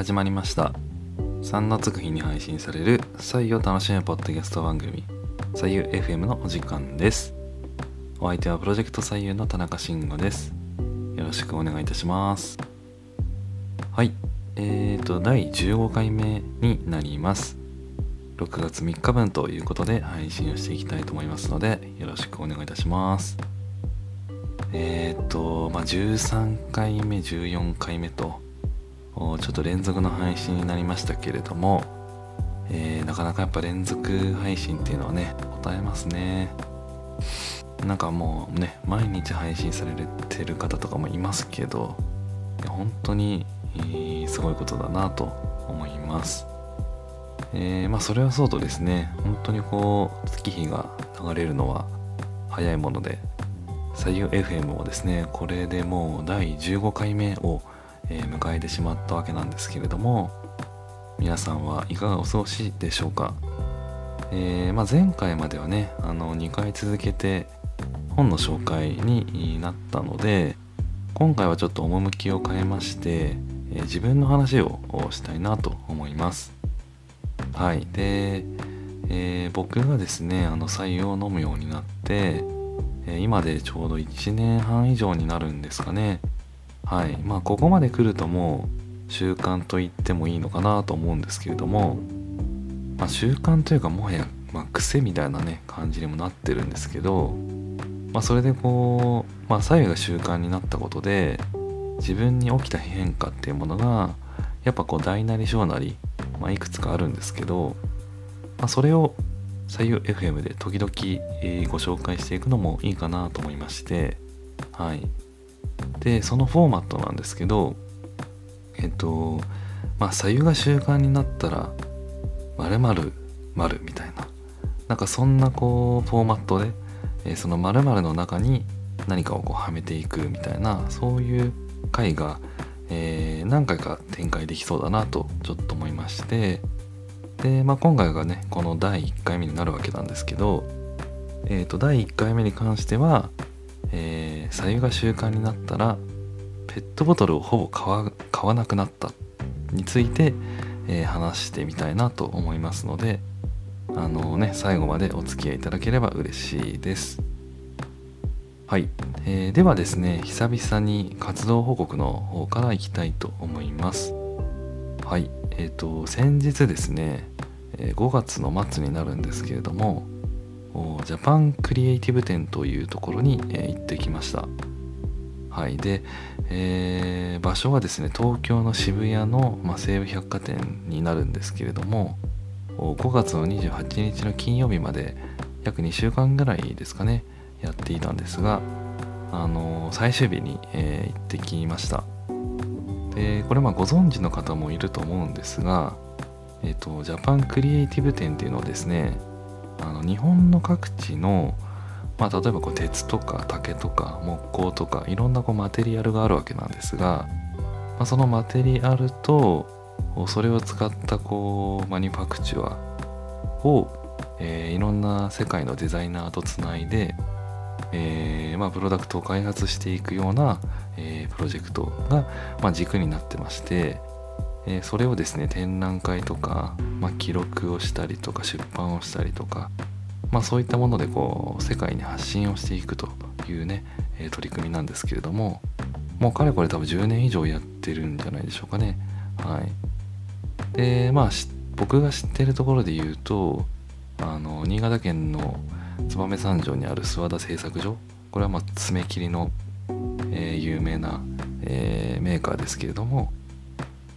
始まりました。3のつく日に配信される採用楽しむポッドキャスト番組。採用 FM のお時間です。お相手はプロジェクト採用の田中慎吾です。よろしくお願いいたします。はい。えーと第15回目になります。6月3日分ということで配信をしていきたいと思いますのでよろしくお願いいたします。えっ、ー、とまあ13回目14回目とちょっと連続の配信になりましたけれども、えー、なかなかやっぱ連続配信っていうのはね答えますね。なんかもうね毎日配信されてる方とかもいますけど本当に、えー、すごいことだなと思います。えー、まあそれはそうとですね本当にこう月日が流れるのは早いもので採用 FM もですねこれでもう第15回目をえー、迎えてしまったわけなんですけれども皆さんはいかがお過ごしでしょうか、えー、まあ、前回まではねあの2回続けて本の紹介になったので今回はちょっと趣を変えまして、えー、自分の話をしたいなと思います。はい。で、えー、僕がですねあの採用を飲むようになって、え今でちょうど1年半以上になるんですかね。はい。まあここまで来るともう習慣と言ってもいいのかなと思うんですけれども、まあ、習慣というかもはや、まあ、癖みたいなね感じにもなってるんですけど、まあ、それでこう、まあ、左右が習慣になったことで自分に起きた変化っていうものがやっぱこう大なり小なり、まあ、いくつかあるんですけど、まあ、それを左右 FM で時々、ご紹介していくのもいいかなと思いましてはい。でそのフォーマットなんですけどえっとまあ左右が習慣になったら〇〇〇みたいな。なんかそんなこうフォーマットで、えー、その〇〇の中に何かをこうはめていくみたいなそういう回が、えー、何回か展開できそうだなとちょっと思いまして。で、まあ、今回がねこの第1回目になるわけなんですけど、えー、と第1回目に関してはえー、左右が習慣になったらペットボトルをほぼ買わ買わなくなったについて、えー、話してみたいなと思いますのであのね最後までお付き合いいただければ嬉しいです。はい、えー、ではですね久々に活動報告の方からいきたいと思います。はい。えっ、ー、と先日ですね5月の末になるんですけれどもジャパンクリエイティブ展というところに、えー、行ってきました。はい。で、えー、場所はですね東京の渋谷の、まあ、西武百貨店になるんですけれども5月の28日の金曜日まで約2週間ぐらいですかねやっていたんですがあのー、最終日に、えー、行ってきました。でこれまあご存知の方もいると思うんですがえっ、ー、とジャパンクリエイティブ展っていうのはですねあの日本の各地の、まあ、例えばこう鉄とか竹とか木工とかいろんなこうマテリアルがあるわけなんですが、まあ、そのマテリアルとそれを使ったこうマニュファクチュアを、えー、いろんな世界のデザイナーとつないで、えーまあ、プロダクトを開発していくような、えー、プロジェクトが、まあ、軸になってまして、えー、それをですね展覧会とか、まあ、記録をしたりとか出版をしたりとか、まあ、そういったものでこう世界に発信をしていくというね、えー、取り組みなんですけれどももうかれこれ多分10年以上やってるんじゃないでしょうかね。はい。でまあ僕が知ってるところで言うとあの新潟県の燕三条にある諏訪田製作所。これはまあ爪切りの、えー、有名な、えー、メーカーですけれども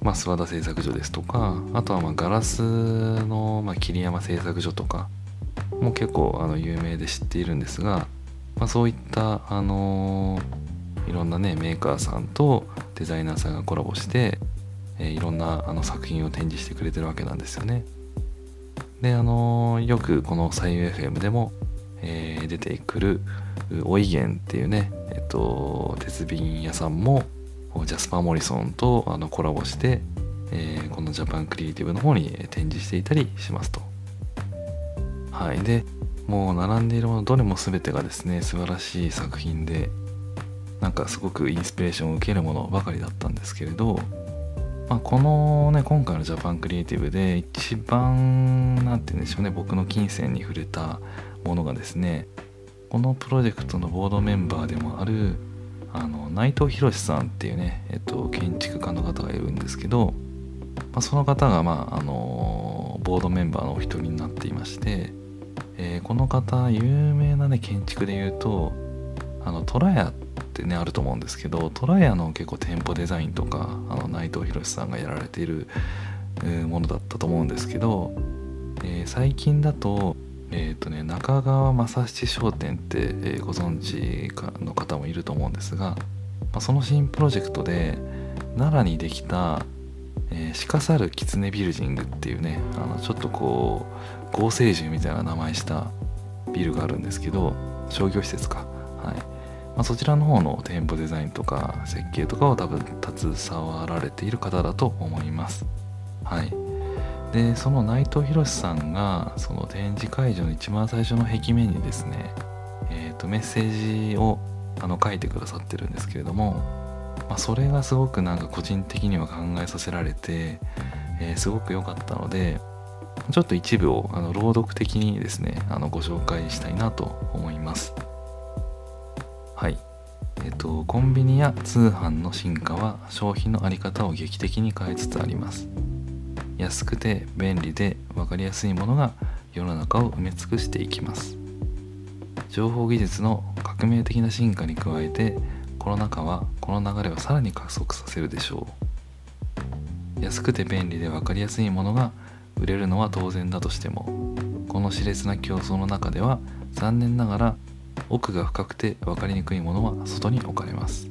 まあ、諏訪田製作所ですとかあとはまガラスの、ま、桐山製作所とかも結構あの有名で知っているんですが、まあ、そういった、あのー、いろんなねメーカーさんとデザイナーさんがコラボして、えー、いろんなあの作品を展示してくれてるわけなんですよね。であのー、よくこの「左右 FM」でも、え、出てくるおいげんっていうね、えっと、鉄瓶屋さんもジャスパー・モリソンとあのコラボして、えー、このジャパンクリエイティブの方に展示していたりしますと。はい。で、もう並んでいるものどれも全てがですね、素晴らしい作品で、なんかすごくインスピレーションを受けるものばかりだったんですけれど、まあ、このね今回のジャパンクリエイティブで一番何て言うんでしょうね僕の金銭に触れたものがですねこのプロジェクトのボードメンバーでもあるあの内藤博さんっていうね、えっと、建築家の方がいるんですけど、まあ、その方が、まあ、あのボードメンバーのお一人になっていまして、えー、この方有名なね建築で言うとあのトラヤってねあると思うんですけどトラヤの結構店舗デザインとかあの内藤博さんがやられているものだったと思うんですけど、えー、最近だとえっ、ー、とね中川正七商店って、えー、ご存知の方もいると思うんですが、まあ、その新プロジェクトで奈良にできた「えー、鹿猿狐ビルジング」っていうねあのちょっとこう合成獣みたいな名前したビルがあるんですけど商業施設か。はい、まあ、そちらの方の店舗デザインとか設計とかを多分携わられている方だと思います。はい。でその内藤博さんがその展示会場の一番最初の壁面にですね、えー、とメッセージをあの書いてくださってるんですけれども、まあ、それがすごくなんか個人的には考えさせられて、えー、すごく良かったのでちょっと一部をあの朗読的にですねあのご紹介したいなと思います。はい。えっ、ー、とコンビニや通販の進化は商品の在り方を劇的に変えつつあります。安くて便利で分かりやすいものが世の中を埋め尽くしていきます。情報技術の革命的な進化に加えてコロナ禍はこの流れをさらに加速させるでしょう。安くて便利で分かりやすいものが売れるのは当然だとしてもこの熾烈な競争の中では残念ながら奥が深くて分かりにくいものは外に置かれます。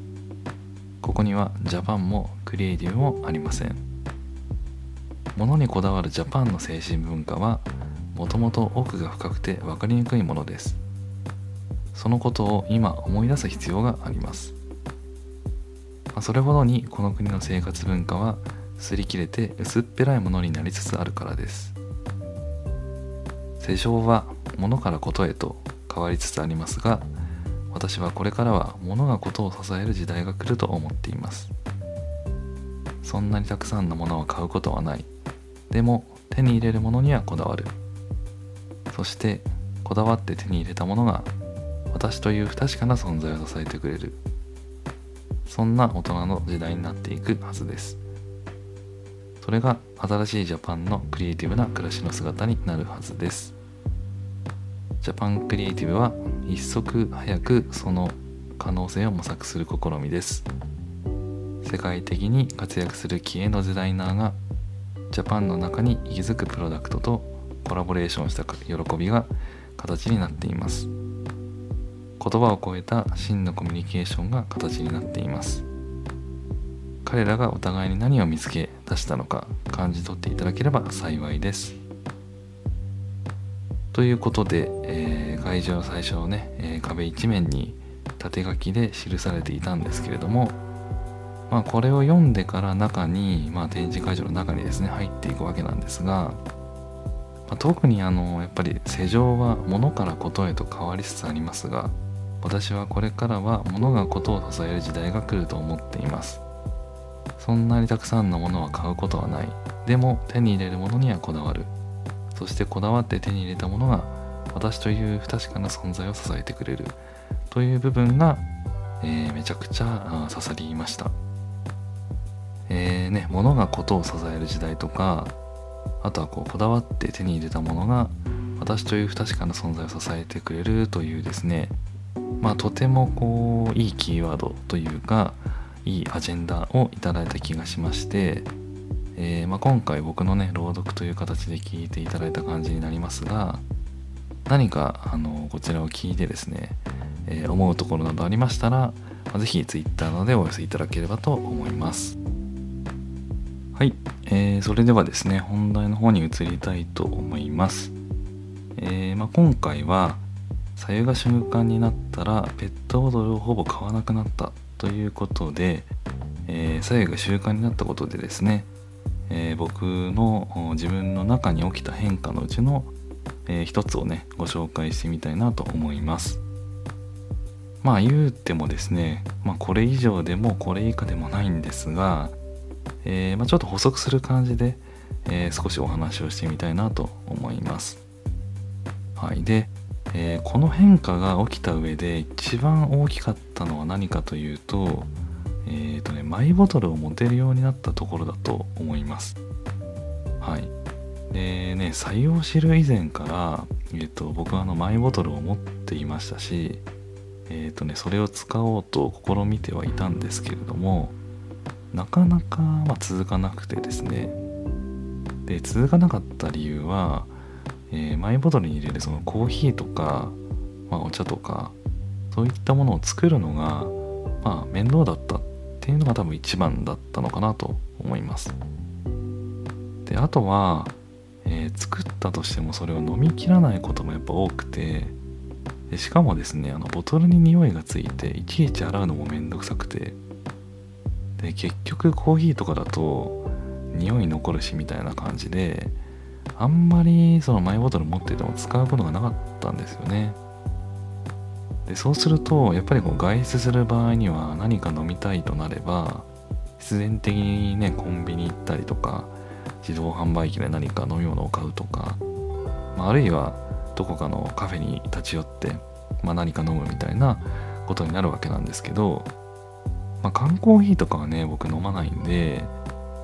ここにはジャパンもクリエイティブもありません。物にこだわるジャパンの精神文化はもともと奥が深くて分かりにくいものです。そのことを今思い出す必要があります。それほどにこの国の生活文化は擦り切れて薄っぺらいものになりつつあるからです。世情は物からことへと変わりつつありますが私はこれからは物がことを支える時代が来ると思っています。そんなにたくさんのものを買うことはない。でも手に入れるものにはこだわる。そしてこだわって手に入れたものが私という不確かな存在を支えてくれる。そんな大人の時代になっていくはずです。それが新しいジャパンのクリエイティブな暮らしの姿になるはずです。ジャパンクリエイティブは一足早くその可能性を模索する試みです。世界的に活躍する気鋭のデザイナーがジャパンの中に息づくプロダクトとコラボレーションした喜びが形になっています。言葉を超えた真のコミュニケーションが形になっています。彼らがお互いに何を見つけ出したのか感じ取っていただければ幸いです。ということで、えー、会場最初ね、えー、壁一面に縦書きで記されていたんですけれどもまあ、これを読んでから中に、まあ、展示会場の中にですね入っていくわけなんですが、まあ、特にあのやっぱり世情は物からことへと変わりつつありますが私はこれからは物がことを支える時代が来ると思っています。そんなにたくさんのものは買うことはない。でも手に入れるものにはこだわる。そしてこだわって手に入れたものが私という不確かな存在を支えてくれる。という部分が、えー、めちゃくちゃ刺さりました。えー、ね、物がことを支える時代とかあとはこうこだわって手に入れたものが私という不確かな存在を支えてくれるというですねまあとてもこういいキーワードというかいいアジェンダをいただいた気がしまして、えー、まあ、今回僕のね朗読という形で聞いていただいた感じになりますが何かあのこちらを聞いてですね、えー、思うところなどありましたら、まあ、ぜひ Twitter などでお寄せいただければと思います。はい、えー、それではですね本題の方に移りたいと思います、えー、まあ、今回は左右が習慣になったらペットボトルをほぼ買わなくなったということで、えー、左右が習慣になったことでですね、え僕の自分の中に起きた変化のうちの、えー、一つをねご紹介してみたいなと思います。まあ言うてもですね、まあ、これ以上でもこれ以下でもないんですがえー、まあ、ちょっと補足する感じで、えー、少しお話をしてみたいなと思います。はい、で、えー、この変化が起きた上で一番大きかったのは何かというと,、えーとね、マイボトルを持てるようになったところだと思います。はい。でね、採用知る以前から、えーと、僕はあのマイボトルを持っていましたし、えーとね、それを使おうと試みてはいたんですけれどもなかなか、ま、続かなくてですね。で続かなかった理由はえー、マイボトルに入れるそのコーヒーとか、まあ、お茶とかそういったものを作るのが、まあ、面倒だったっていうのが多分一番だったのかなと思います。であとは、えー、作ったとしてもそれを飲みきらないこともやっぱ多くてでしかもですねあのボトルに匂いがついていちいち洗うのもめんどくさくてで結局コーヒーとかだと匂い残るしみたいな感じであんまりそのマイボトル持ってても使うことがなかったんですよね。でそうするとやっぱりこう外出する場合には何か飲みたいとなれば必然的にねコンビニ行ったりとか自動販売機で何か飲み物を買うとか、まあ、あるいはどこかのカフェに立ち寄って、まあ、何か飲むみたいなことになるわけなんですけど、まあ、缶コーヒーとかはね僕飲まないんで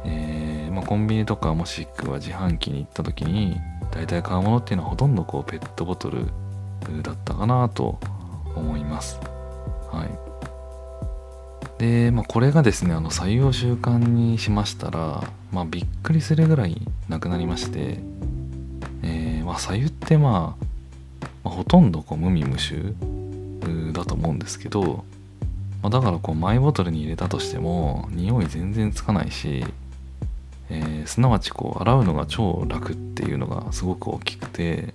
えー、まあ、コンビニとかもしくは自販機に行った時に大体買うものっていうのはほとんどこうペットボトルだったかなと思います。はい。で、まあ、これがですね、あの採用習慣にしましたら、まあ、びっくりするぐらいなくなりまして、えー、まあ、左右ってまあ、まあ、ほとんどこう無味無臭だと思うんですけど、まあ、だからこうマイボトルに入れたとしても匂い全然つかないしえー、すなわちこう洗うのが超楽っていうのがすごく大きくて、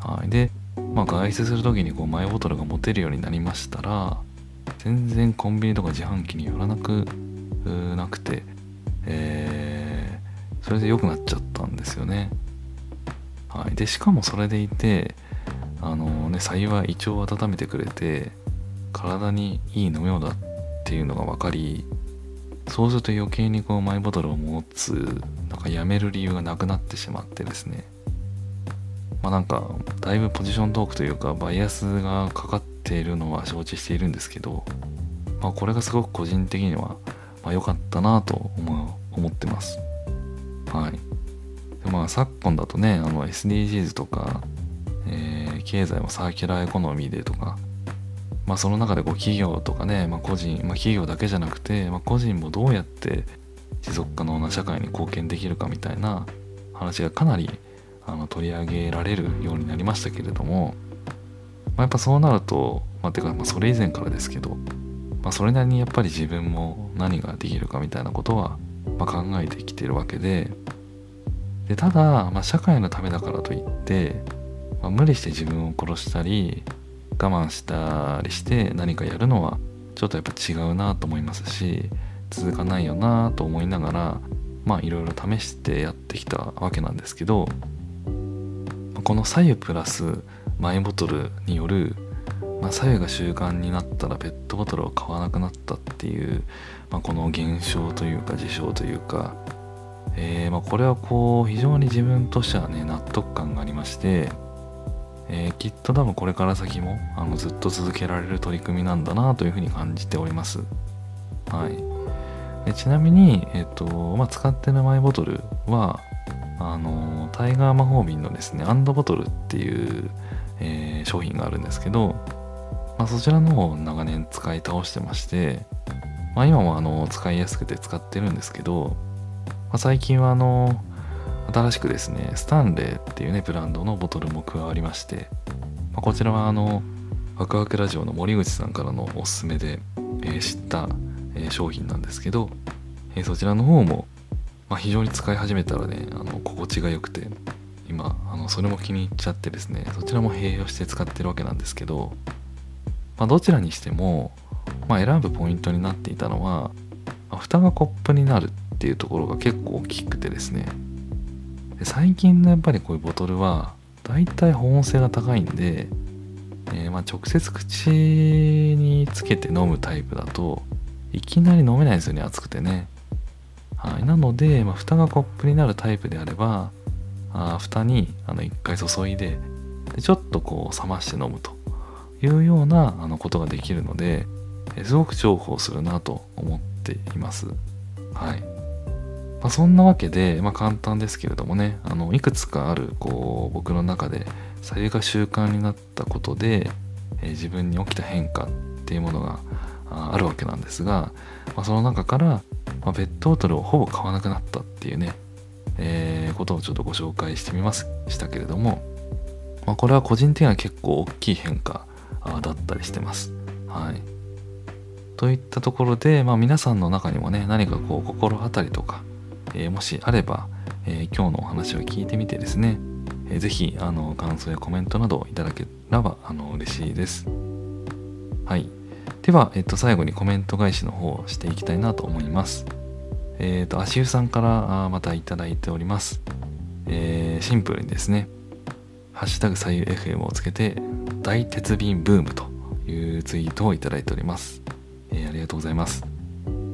はい、で、まあ、外出する時にこうマイボトルが持てるようになりましたら全然コンビニとか自販機に寄らなくなくて、えー、それで良くなっちゃったんですよね。はい、でしかもそれでいてあのね白湯は胃腸を温めてくれて体にいい飲み物だっていうのが分かりそうすると余計にこうマイボトルを持つなんかやめる理由がなくなってしまってですね。まあなんかだいぶポジショントークというかバイアスがかかっているのは承知しているんですけどまあこれがすごく個人的にはま良かったなと思思ってます。はい。でまあ昨今だとねあの SDGs とか、えー、経済もサーキュラーエコノミーでとかまあ、その中でこう企業とかね、まあ、個人、まあ、企業だけじゃなくて、まあ、個人もどうやって持続可能な社会に貢献できるかみたいな話がかなりあの取り上げられるようになりましたけれども、まあ、やっぱそうなると、まあ、てかまあそれ以前からですけど、まあ、それなりにやっぱり自分も何ができるかみたいなことは、ま、考えてきてるわけででただ、ま、社会のためだからといって、ま、無理して自分を殺したり我慢したりして何かやるのはちょっとやっぱ違うなと思いますし続かないよなと思いながらまあいろいろ試してやってきたわけなんですけどこの左右プラスマイボトルによる、まあ、左右が習慣になったらペットボトルを買わなくなったっていう、まあ、この現象というか事象というか、えー、まこれはこう非常に自分としてはね納得感がありましてえー、きっと多分これから先もあのずっと続けられる取り組みなんだなというふうに感じております。はい、でちなみに、えーとまあ、使ってるマイボトルはあのタイガー魔法瓶のですねアンドボトルっていう、えー、商品があるんですけど、まあ、そちらの方を長年使い倒してまして、まあ、今もあの使いやすくて使ってるんですけど、まあ、最近はあの新しくですねスタンレーっていうねブランドのボトルも加わりまして、まあ、こちらはあのワクワクラジオの森口さんからのおすすめで、えー、知った、えー、商品なんですけど、えー、そちらの方も、まあ、非常に使い始めたらねあの心地が良くて今あのそれも気に入っちゃってですねそちらも併用して使ってるわけなんですけど、まあ、どちらにしても、まあ、選ぶポイントになっていたのは、まあ、蓋がコップになるっていうところが結構大きくてですね最近のやっぱりこういうボトルは大体保温性が高いんで、えー、ま直接口につけて飲むタイプだといきなり飲めないですよね熱くてね。はい、なので、まあ、蓋がコップになるタイプであればあ蓋にあの1回注いででちょっとこう冷まして飲むというようなあのことができるのですごく重宝するなと思っています。はい。まあ、そんなわけで、まあ、簡単ですけれどもねあのいくつかあるこう僕の中で左右が習慣になったことで、えー、自分に起きた変化っていうものがあるわけなんですが、まあ、その中から、まあ、ペットボトルをほぼ買わなくなったっていうね、えー、ことをちょっとご紹介してみましたけれども、まあ、これは個人的には結構大きい変化だったりしてます。はい。といったところで、まあ、皆さんの中にもね何かこう心当たりとか、えー、もしあれば、えー、今日のお話を聞いてみてですね、えー、ぜひあの感想やコメントなどいただければあの嬉しいです。はい。では、えっと、最後にコメント返しの方をしていきたいなと思います。えっ、と、足湯さんからあまたいただいております。えー、シンプルにですね、ハッシュタグ左右 FM をつけて、大鉄瓶ブームというツイートをいただいております。えー、ありがとうございます。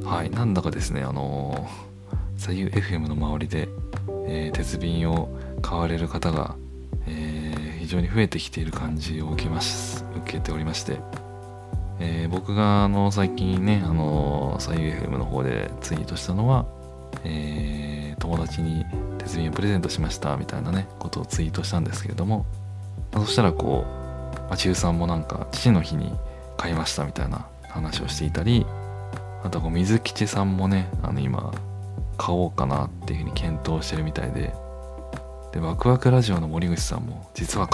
はい、なんだかですね、あのー、左右 FM の周りで、えー、鉄瓶を買われる方が、えー、非常に増えてきている感じを受けます受けておりまして、えー、僕があの最近ね、あの左右 FM の方でツイートしたのは、えー、友達に鉄瓶をプレゼントしましたみたいなね、ことをツイートしたんですけれども、そしたらこう、まあ、中3もなんか父の日に買いましたみたいな話をしていたりあとこう水吉さんもねあの今買おうかなっていうふうに検討してるみたいで。でワクワクラジオの森口さんも実は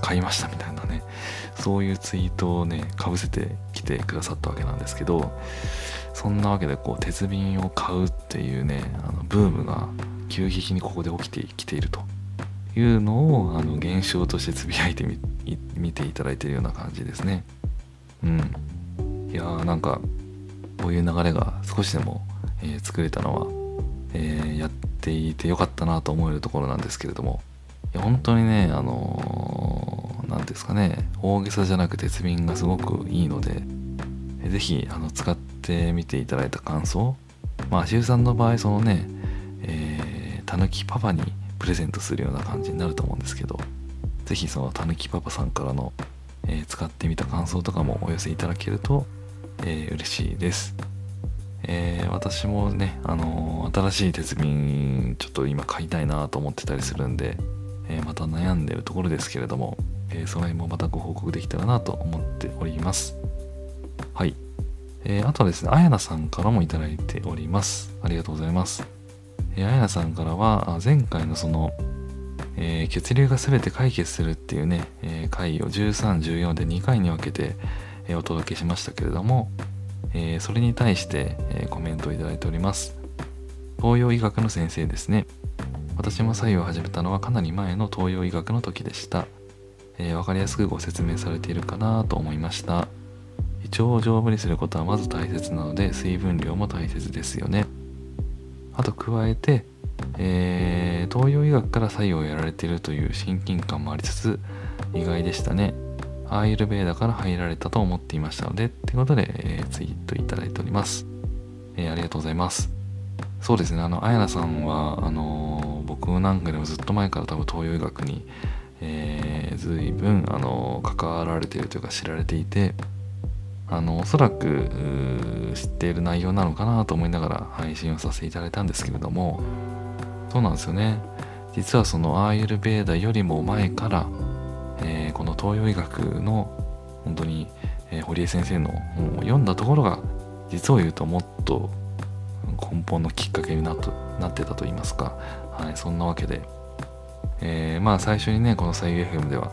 買いましたみたいなね。そういうツイートをねかぶせてきてくださったわけなんですけどそんなわけでこう鉄瓶を買うっていうねあのブームが急激にここで起きてきているというのをあの現象としてつぶやいてみ見ていただいているような感じですね。うん。いやーなんかこういう流れが少しでも、えー、作れたのは、えー、やっていてよかったなと思えるところなんですけれどもいや本当にねあの何、ー、ですかね大げさじゃなく鉄瓶がすごくいいので是非あの使ってみていただいた感想まあ足湯さんの場合そのねえたぬきパパにプレゼントするような感じになると思うんですけど是非そのたぬきパパさんからの、えー、使ってみた感想とかもお寄せいただけるとえー、嬉しいです。えー、私もね、あのー、新しい鉄瓶ちょっと今買いたいなと思ってたりするんで、えー、また悩んでるところですけれども、えその辺もまたご報告できたらなと思っております。はい。えあとはですね、あやなさんからもいいております。ありがとうございます。えあやなさんからは、前回のその、え血流が全て解決するっていうね、え回を13、14で2回に分けて、お届けしましたけれども、えー、それに対して、えー、コメントをいただいております。東洋医学の先生ですね。私も左右を始めたのはかなり前の東洋医学の時でした、えー、分かりやすくご説明されているかなと思いました。胃腸を丈夫にすることはまず大切なので水分量も大切ですよね。あと加えて、えー、東洋医学から左右をやられているという親近感もありつつ意外でしたね。アーユルベーダから入られたと思っていましたので、ってことで、えー、ツイートいただいております。えー、ありがとうございます。そうですね、あの、あやなさんは、あのー、僕なんかでもずっと前から多分東洋医学に、えー、随分、あのー、関わられているというか知られていて、あの、おそらく知っている内容なのかなと思いながら配信をさせていただいたんですけれども、そうなんですよね。実はそのアーユルベーダよりも前から、えー、この東洋医学の本当に、えー、堀江先生の本を読んだところが実を言うともっと根本のきっかけになとなってたと言いますか、はい、そんなわけで、えー、まあ最初にねこの左右 FM では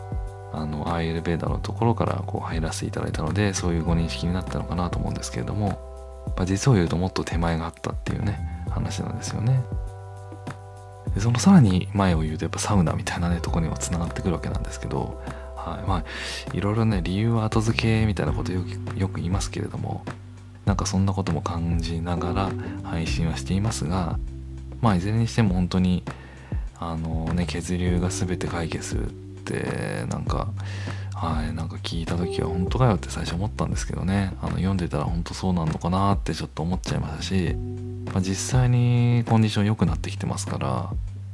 あのアーユルベーダーのところからこう入らせていただいたのでそういうご認識になったのかなと思うんですけれども、まあ、実を言うともっと手前があったっていうね話なんですよね。でそのさらに前を言うとやっぱサウナみたいなねとこにもつながってくるわけなんですけど、はいまあ、いろいろね理由は後付けみたいなことよくよく言いますけれどもなんかそんなことも感じながら配信はしていますがまあいずれにしても本当にあのね血流が全て解決するってなんかはいなんか聞いた時は本当かよって最初思ったんですけどね。あの読んでたら本当そうなのかなってちょっと思っちゃいましたしまあ、実際にコンディション良くなってきてますから、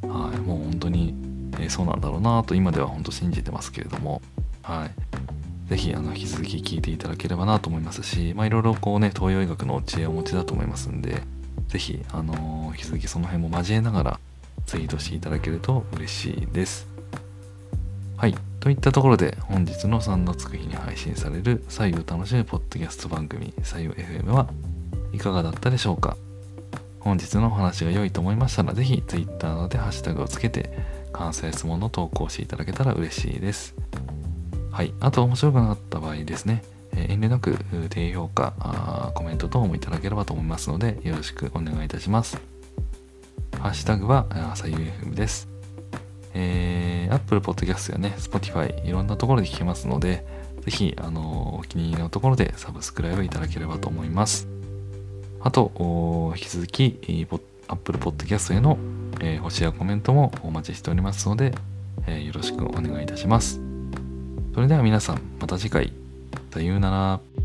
はい、もう本当に、えー、そうなんだろうなと今では本当信じてますけれども、はい、ぜひあの引き続き聞いていただければなと思いますし、まあ、いろいろこうね東洋医学の知恵をお持ちだと思いますんでぜひ、あのー、引き続きその辺も交えながらツイートしていただけると嬉しいです。はい。といったところで本日の3のつく日に配信される左右楽しむポッドキャスト番組左右 FM はいかがだったでしょうか？本日のお話が良いと思いましたらぜひ Twitter などでハッシュタグをつけて関西質問の投稿していただけたら嬉しいです。はい。あと面白くなかった場合ですね、え遠慮なく低評価コメント等もいただければと思いますのでよろしくお願いいたします。ハッシュタグは朝夕 FM です。えー、Apple Podcast やね、Spotify いろんなところで聞けますので、ぜひ、あの、お気に入りのところでサブスクライブいただければと思います。あと、引き続き、Apple Podcast への、えー、星やコメントもお待ちしておりますので、えー、よろしくお願いいたします。それでは皆さん、また次回。さようなら。